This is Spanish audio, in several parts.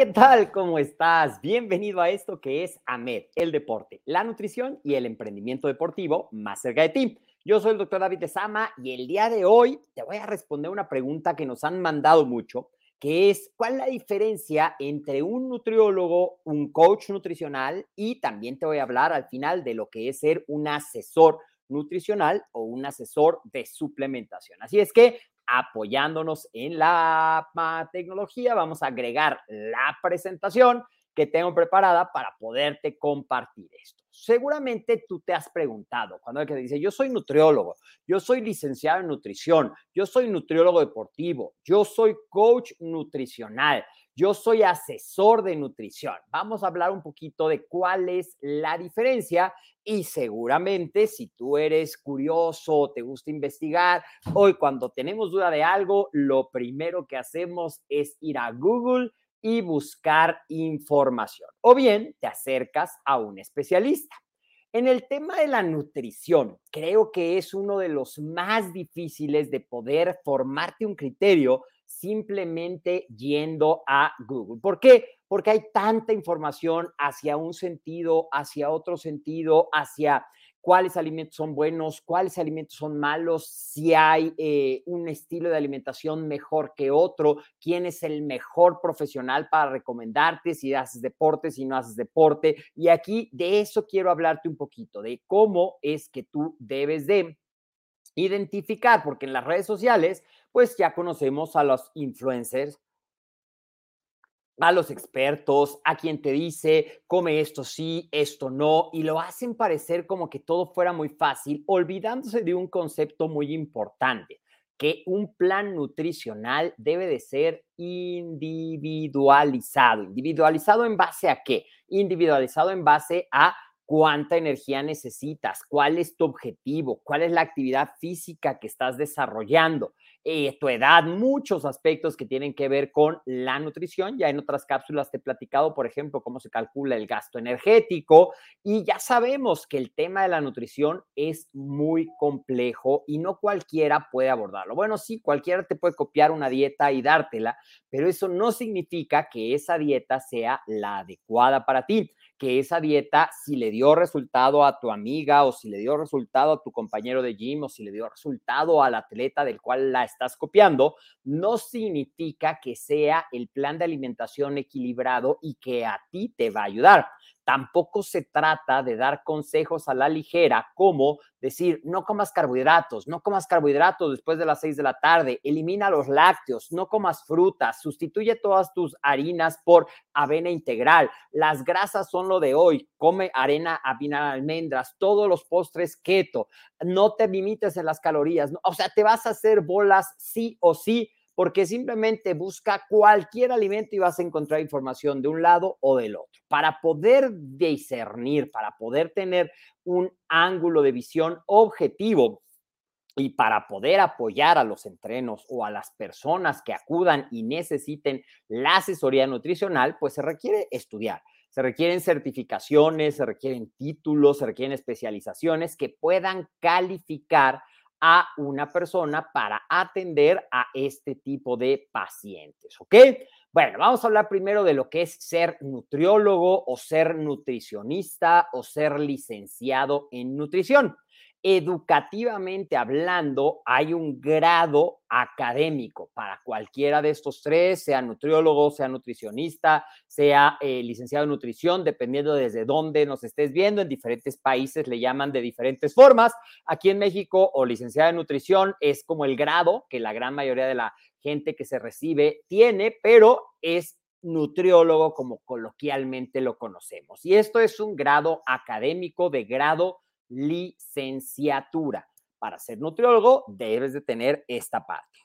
¿qué tal? ¿Cómo estás? Bienvenido a esto que es AMED, el deporte, la nutrición y el emprendimiento deportivo más cerca de ti. Yo soy el doctor David Sama y el día de hoy te voy a responder una pregunta que nos han mandado mucho, que es ¿cuál es la diferencia entre un nutriólogo, un coach nutricional y también te voy a hablar al final de lo que es ser un asesor nutricional o un asesor de suplementación? Así es que apoyándonos en la tecnología, vamos a agregar la presentación que tengo preparada para poderte compartir esto. Seguramente tú te has preguntado, cuando alguien dice, yo soy nutriólogo, yo soy licenciado en nutrición, yo soy nutriólogo deportivo, yo soy coach nutricional, yo soy asesor de nutrición. Vamos a hablar un poquito de cuál es la diferencia y seguramente si tú eres curioso, te gusta investigar, hoy cuando tenemos duda de algo, lo primero que hacemos es ir a Google y buscar información. O bien te acercas a un especialista. En el tema de la nutrición, creo que es uno de los más difíciles de poder formarte un criterio simplemente yendo a Google. ¿Por qué? Porque hay tanta información hacia un sentido, hacia otro sentido, hacia cuáles alimentos son buenos, cuáles alimentos son malos, si hay eh, un estilo de alimentación mejor que otro, quién es el mejor profesional para recomendarte, si haces deporte, si no haces deporte. Y aquí de eso quiero hablarte un poquito, de cómo es que tú debes de identificar, porque en las redes sociales, pues ya conocemos a los influencers, a los expertos, a quien te dice, come esto sí, esto no, y lo hacen parecer como que todo fuera muy fácil, olvidándose de un concepto muy importante, que un plan nutricional debe de ser individualizado. ¿Individualizado en base a qué? Individualizado en base a cuánta energía necesitas, cuál es tu objetivo, cuál es la actividad física que estás desarrollando, eh, tu edad, muchos aspectos que tienen que ver con la nutrición. Ya en otras cápsulas te he platicado, por ejemplo, cómo se calcula el gasto energético y ya sabemos que el tema de la nutrición es muy complejo y no cualquiera puede abordarlo. Bueno, sí, cualquiera te puede copiar una dieta y dártela, pero eso no significa que esa dieta sea la adecuada para ti que esa dieta, si le dio resultado a tu amiga o si le dio resultado a tu compañero de gym o si le dio resultado al atleta del cual la estás copiando, no significa que sea el plan de alimentación equilibrado y que a ti te va a ayudar. Tampoco se trata de dar consejos a la ligera como decir, no comas carbohidratos, no comas carbohidratos después de las 6 de la tarde, elimina los lácteos, no comas frutas, sustituye todas tus harinas por avena integral, las grasas son lo de hoy, come arena, avena, almendras, todos los postres keto, no te limites en las calorías, o sea, te vas a hacer bolas sí o sí porque simplemente busca cualquier alimento y vas a encontrar información de un lado o del otro. Para poder discernir, para poder tener un ángulo de visión objetivo y para poder apoyar a los entrenos o a las personas que acudan y necesiten la asesoría nutricional, pues se requiere estudiar. Se requieren certificaciones, se requieren títulos, se requieren especializaciones que puedan calificar a una persona para atender a este tipo de pacientes, ¿ok? Bueno, vamos a hablar primero de lo que es ser nutriólogo o ser nutricionista o ser licenciado en nutrición educativamente hablando, hay un grado académico para cualquiera de estos tres, sea nutriólogo, sea nutricionista, sea eh, licenciado en nutrición, dependiendo desde dónde nos estés viendo. En diferentes países le llaman de diferentes formas. Aquí en México, o licenciado en nutrición es como el grado que la gran mayoría de la gente que se recibe tiene, pero es nutriólogo como coloquialmente lo conocemos. Y esto es un grado académico de grado licenciatura. Para ser nutriólogo debes de tener esta parte.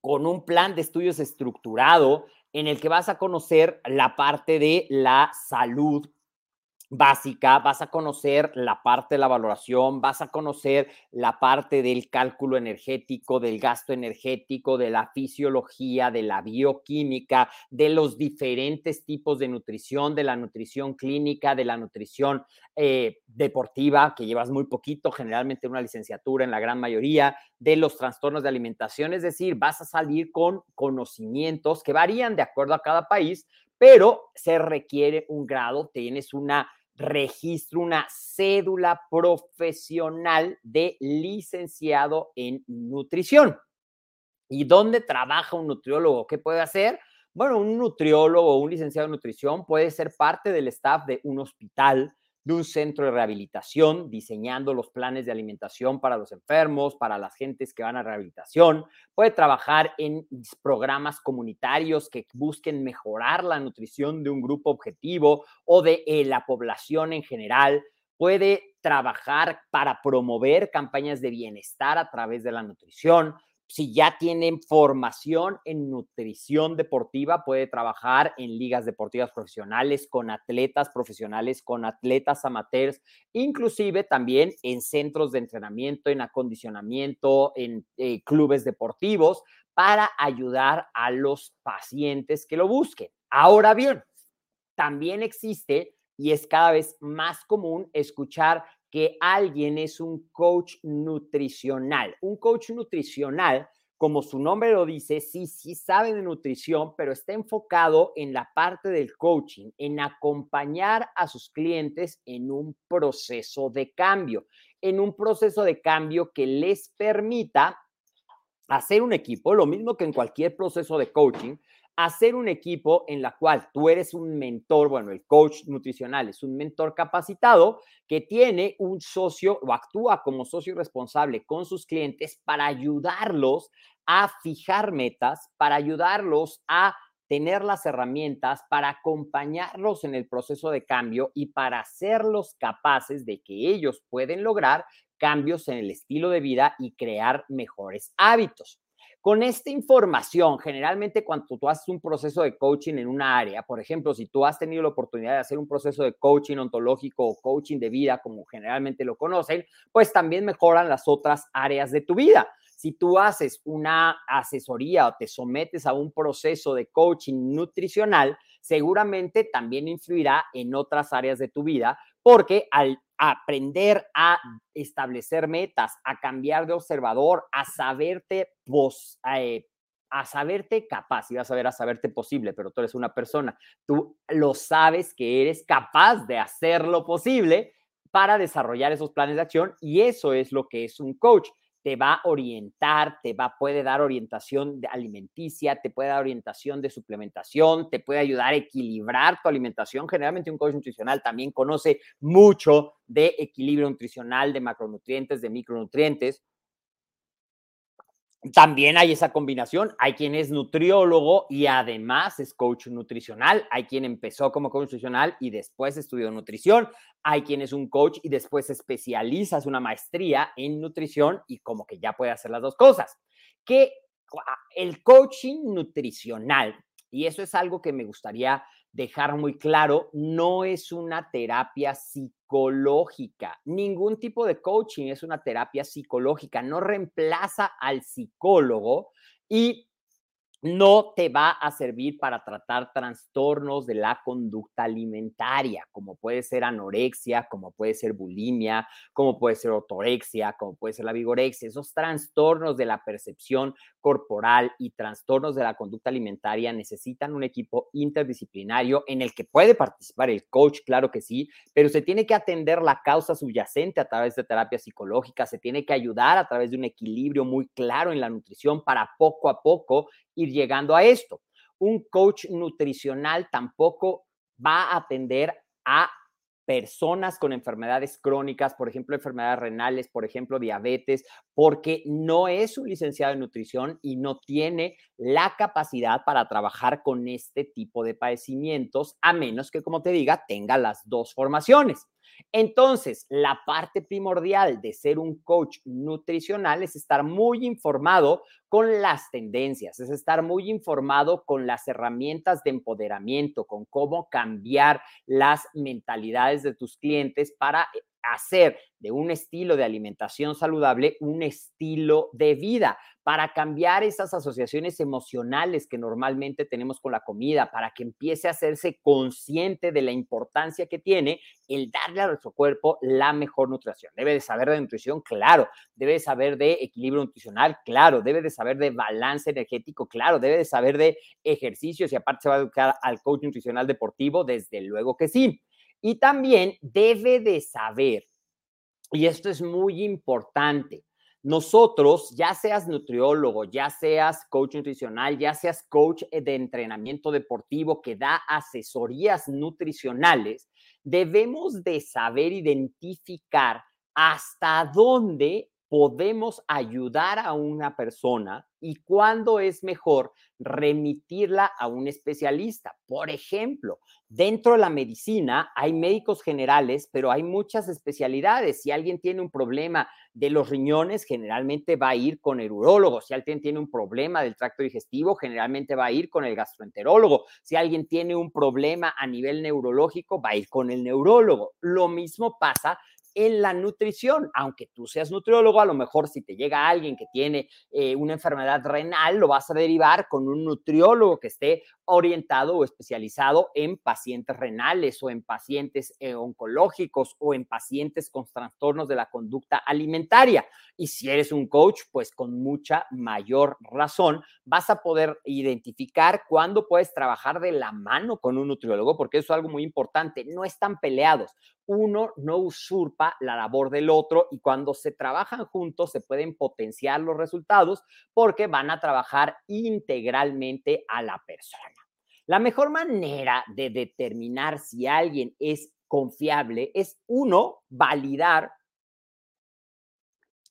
Con un plan de estudios estructurado en el que vas a conocer la parte de la salud básica, vas a conocer la parte de la valoración, vas a conocer la parte del cálculo energético, del gasto energético, de la fisiología, de la bioquímica, de los diferentes tipos de nutrición, de la nutrición clínica, de la nutrición eh, deportiva, que llevas muy poquito, generalmente una licenciatura en la gran mayoría, de los trastornos de alimentación, es decir, vas a salir con conocimientos que varían de acuerdo a cada país, pero se requiere un grado, tienes una registro una cédula profesional de licenciado en nutrición. ¿Y dónde trabaja un nutriólogo? ¿Qué puede hacer? Bueno, un nutriólogo o un licenciado en nutrición puede ser parte del staff de un hospital, de un centro de rehabilitación, diseñando los planes de alimentación para los enfermos, para las gentes que van a rehabilitación. Puede trabajar en programas comunitarios que busquen mejorar la nutrición de un grupo objetivo o de eh, la población en general. Puede trabajar para promover campañas de bienestar a través de la nutrición si ya tienen formación en nutrición deportiva, puede trabajar en ligas deportivas profesionales, con atletas profesionales, con atletas amateurs, inclusive también en centros de entrenamiento, en acondicionamiento, en eh, clubes deportivos, para ayudar a los pacientes que lo busquen. Ahora bien, también existe y es cada vez más común escuchar que alguien es un coach nutricional. Un coach nutricional, como su nombre lo dice, sí, sí sabe de nutrición, pero está enfocado en la parte del coaching, en acompañar a sus clientes en un proceso de cambio, en un proceso de cambio que les permita hacer un equipo, lo mismo que en cualquier proceso de coaching, hacer un equipo en la cual tú eres un mentor, bueno, el coach nutricional es un mentor capacitado que tiene un socio o actúa como socio responsable con sus clientes para ayudarlos a fijar metas, para ayudarlos a tener las herramientas para acompañarlos en el proceso de cambio y para hacerlos capaces de que ellos pueden lograr cambios en el estilo de vida y crear mejores hábitos. Con esta información, generalmente cuando tú haces un proceso de coaching en una área, por ejemplo, si tú has tenido la oportunidad de hacer un proceso de coaching ontológico o coaching de vida, como generalmente lo conocen, pues también mejoran las otras áreas de tu vida. Si tú haces una asesoría o te sometes a un proceso de coaching nutricional, seguramente también influirá en otras áreas de tu vida, porque al aprender a establecer metas, a cambiar de observador, a saberte, eh, a saberte capaz, a ver a saberte posible, pero tú eres una persona, tú lo sabes que eres capaz de hacer lo posible para desarrollar esos planes de acción y eso es lo que es un coach. Te va a orientar, te va, puede dar orientación de alimenticia, te puede dar orientación de suplementación, te puede ayudar a equilibrar tu alimentación. Generalmente un coach nutricional también conoce mucho de equilibrio nutricional, de macronutrientes, de micronutrientes. También hay esa combinación. Hay quien es nutriólogo y además es coach nutricional. Hay quien empezó como coach nutricional y después estudió nutrición. Hay quien es un coach y después se especializa, es una maestría en nutrición y como que ya puede hacer las dos cosas. Que el coaching nutricional, y eso es algo que me gustaría dejar muy claro, no es una terapia psicológica. Ningún tipo de coaching es una terapia psicológica. No reemplaza al psicólogo y no te va a servir para tratar trastornos de la conducta alimentaria, como puede ser anorexia, como puede ser bulimia, como puede ser ortorexia, como puede ser la vigorexia. Esos trastornos de la percepción corporal y trastornos de la conducta alimentaria necesitan un equipo interdisciplinario en el que puede participar el coach, claro que sí, pero se tiene que atender la causa subyacente a través de terapia psicológica, se tiene que ayudar a través de un equilibrio muy claro en la nutrición para poco a poco ir llegando a esto. Un coach nutricional tampoco va a atender a personas con enfermedades crónicas, por ejemplo, enfermedades renales, por ejemplo, diabetes, porque no es un licenciado en nutrición y no tiene la capacidad para trabajar con este tipo de padecimientos, a menos que, como te diga, tenga las dos formaciones. Entonces, la parte primordial de ser un coach nutricional es estar muy informado con las tendencias, es estar muy informado con las herramientas de empoderamiento, con cómo cambiar las mentalidades de tus clientes para hacer de un estilo de alimentación saludable un estilo de vida, para cambiar esas asociaciones emocionales que normalmente tenemos con la comida, para que empiece a hacerse consciente de la importancia que tiene el darle a nuestro cuerpo la mejor nutrición. Debe de saber de nutrición, claro, debe de saber de equilibrio nutricional, claro, debe de saber de balance energético, claro, debe de saber de ejercicios y aparte se va a educar al coach nutricional deportivo, desde luego que sí. Y también debe de saber, y esto es muy importante, nosotros, ya seas nutriólogo, ya seas coach nutricional, ya seas coach de entrenamiento deportivo que da asesorías nutricionales, debemos de saber identificar hasta dónde podemos ayudar a una persona y cuándo es mejor remitirla a un especialista. Por ejemplo, dentro de la medicina hay médicos generales, pero hay muchas especialidades. Si alguien tiene un problema de los riñones, generalmente va a ir con el urólogo. Si alguien tiene un problema del tracto digestivo, generalmente va a ir con el gastroenterólogo. Si alguien tiene un problema a nivel neurológico, va a ir con el neurólogo. Lo mismo pasa en la nutrición. Aunque tú seas nutriólogo, a lo mejor si te llega alguien que tiene eh, una enfermedad renal, lo vas a derivar con un nutriólogo que esté orientado o especializado en pacientes renales o en pacientes eh, oncológicos o en pacientes con trastornos de la conducta alimentaria. Y si eres un coach, pues con mucha mayor razón vas a poder identificar cuándo puedes trabajar de la mano con un nutriólogo, porque eso es algo muy importante. No están peleados uno no usurpa la labor del otro y cuando se trabajan juntos se pueden potenciar los resultados porque van a trabajar integralmente a la persona. La mejor manera de determinar si alguien es confiable es uno, validar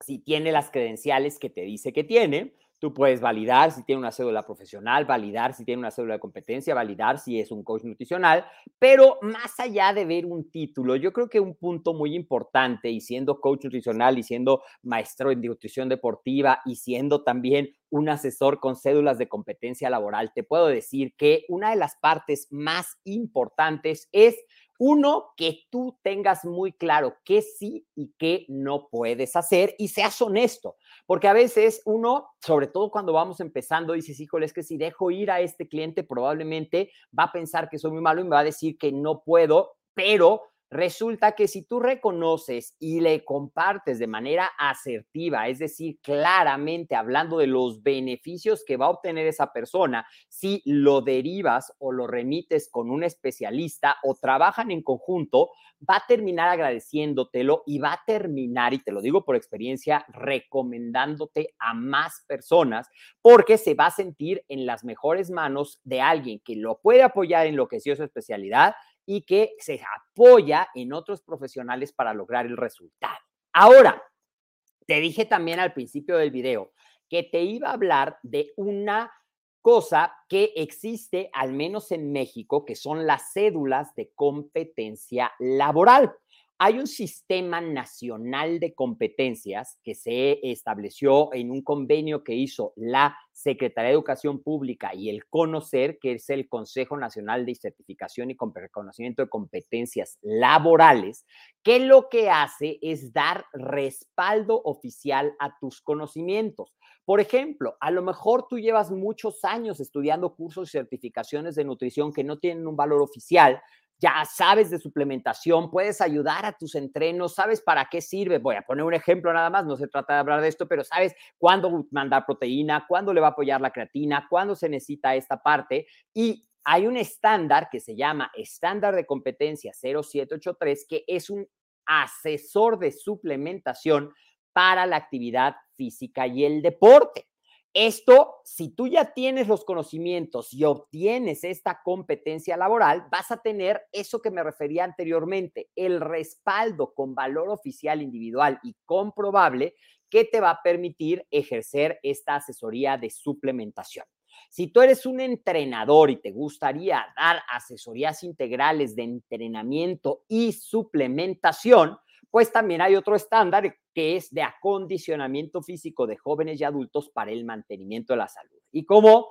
si tiene las credenciales que te dice que tiene, Tú puedes validar si tiene una cédula profesional, validar si tiene una cédula de competencia, validar si es un coach nutricional, pero más allá de ver un título, yo creo que un punto muy importante y siendo coach nutricional y siendo maestro en nutrición deportiva y siendo también un asesor con cédulas de competencia laboral, te puedo decir que una de las partes más importantes es uno, que tú tengas muy claro qué sí y qué no puedes hacer y seas honesto, porque a veces uno, sobre todo cuando vamos empezando, dices, híjole, es que si dejo ir a este cliente probablemente va a pensar que soy muy malo y me va a decir que no puedo, pero Resulta que si tú reconoces y le compartes de manera asertiva, es decir, claramente hablando de los beneficios que va a obtener esa persona, si lo derivas o lo remites con un especialista o trabajan en conjunto, va a terminar agradeciéndotelo y va a terminar, y te lo digo por experiencia, recomendándote a más personas porque se va a sentir en las mejores manos de alguien que lo puede apoyar en lo que es su especialidad y que se apoya en otros profesionales para lograr el resultado. Ahora, te dije también al principio del video que te iba a hablar de una cosa que existe, al menos en México, que son las cédulas de competencia laboral. Hay un sistema nacional de competencias que se estableció en un convenio que hizo la Secretaría de Educación Pública y el CONOCER, que es el Consejo Nacional de Certificación y Reconocimiento de Competencias Laborales, que lo que hace es dar respaldo oficial a tus conocimientos. Por ejemplo, a lo mejor tú llevas muchos años estudiando cursos y certificaciones de nutrición que no tienen un valor oficial, ya sabes de suplementación, puedes ayudar a tus entrenos, sabes para qué sirve. Voy a poner un ejemplo nada más, no se trata de hablar de esto, pero sabes cuándo mandar proteína, cuándo le va a apoyar la creatina, cuándo se necesita esta parte y hay un estándar que se llama estándar de competencia 0783 que es un asesor de suplementación para la actividad física y el deporte. Esto, si tú ya tienes los conocimientos y obtienes esta competencia laboral, vas a tener eso que me refería anteriormente, el respaldo con valor oficial individual y comprobable que te va a permitir ejercer esta asesoría de suplementación. Si tú eres un entrenador y te gustaría dar asesorías integrales de entrenamiento y suplementación, pues también hay otro estándar que es de acondicionamiento físico de jóvenes y adultos para el mantenimiento de la salud. ¿Y cómo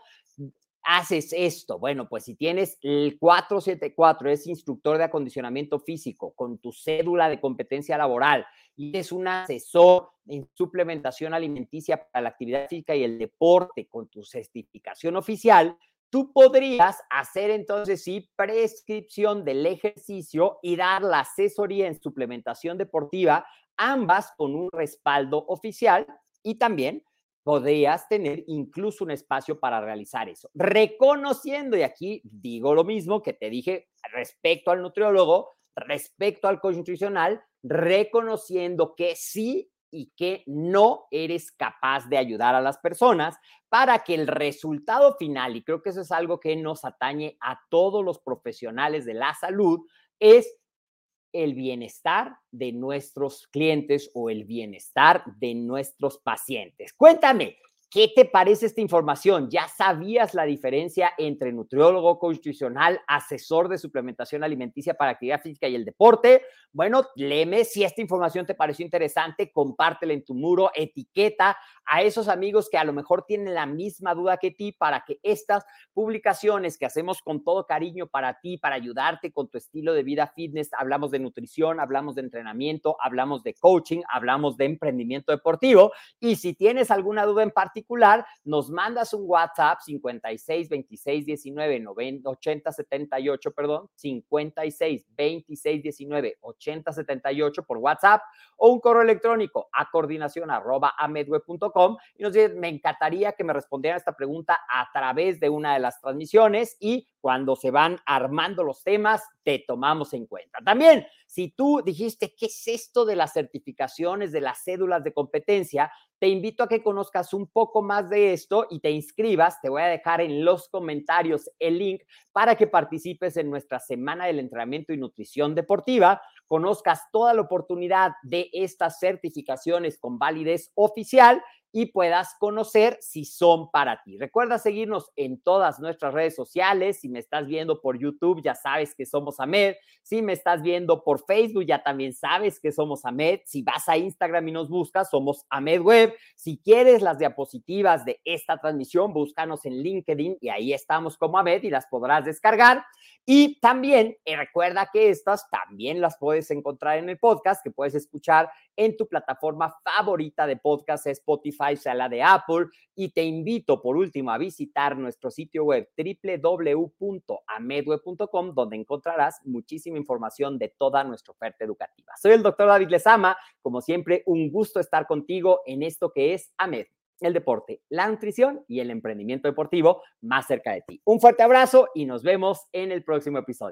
haces esto? Bueno, pues si tienes el 474, es instructor de acondicionamiento físico con tu cédula de competencia laboral y es un asesor en suplementación alimenticia para la actividad física y el deporte con tu certificación oficial, tú podrías hacer entonces sí prescripción del ejercicio y dar la asesoría en suplementación deportiva, ambas con un respaldo oficial y también podrías tener incluso un espacio para realizar eso. Reconociendo, y aquí digo lo mismo que te dije respecto al nutriólogo, respecto al coach nutricional, reconociendo que sí y que no eres capaz de ayudar a las personas para que el resultado final, y creo que eso es algo que nos atañe a todos los profesionales de la salud, es el bienestar de nuestros clientes o el bienestar de nuestros pacientes. Cuéntame, ¿Qué te parece esta información? ¿Ya sabías la diferencia entre nutriólogo constitucional, asesor de suplementación alimenticia para actividad física y el deporte? Bueno, léeme si esta información te pareció interesante, compártela en tu muro, etiqueta a esos amigos que a lo mejor tienen la misma duda que ti para que estas publicaciones que hacemos con todo cariño para ti, para ayudarte con tu estilo de vida fitness, hablamos de nutrición, hablamos de entrenamiento, hablamos de coaching, hablamos de emprendimiento deportivo y si tienes alguna duda en particular, nos mandas un WhatsApp 56 26 19 90, 80 78, perdón, 56 26 19 80 78 por WhatsApp o un correo electrónico a coordinación arroba amedweb.com y nos dice, me encantaría que me respondieran esta pregunta a través de una de las transmisiones y cuando se van armando los temas, te tomamos en cuenta. También, si tú dijiste, ¿qué es esto de las certificaciones, de las cédulas de competencia? Te invito a que conozcas un poco más de esto y te inscribas. Te voy a dejar en los comentarios el link para que participes en nuestra semana del entrenamiento y nutrición deportiva, conozcas toda la oportunidad de estas certificaciones con validez oficial y puedas conocer si son para ti. Recuerda seguirnos en todas nuestras redes sociales. Si me estás viendo por YouTube, ya sabes que somos AMED. Si me estás viendo por Facebook, ya también sabes que somos AMED. Si vas a Instagram y nos buscas, somos AMED Web. Si quieres las diapositivas de esta transmisión, búscanos en LinkedIn y ahí estamos como AMED y las podrás descargar. Y también eh, recuerda que estas también las puedes encontrar en el podcast, que puedes escuchar en tu plataforma favorita de podcast, Spotify Spotify, sea la de Apple. Y te invito por último a visitar nuestro sitio web www.amedweb.com, donde encontrarás muchísima información de toda nuestra oferta educativa. Soy el doctor David Lezama. Como siempre, un gusto estar contigo en esto que es AMED el deporte, la nutrición y el emprendimiento deportivo más cerca de ti. Un fuerte abrazo y nos vemos en el próximo episodio.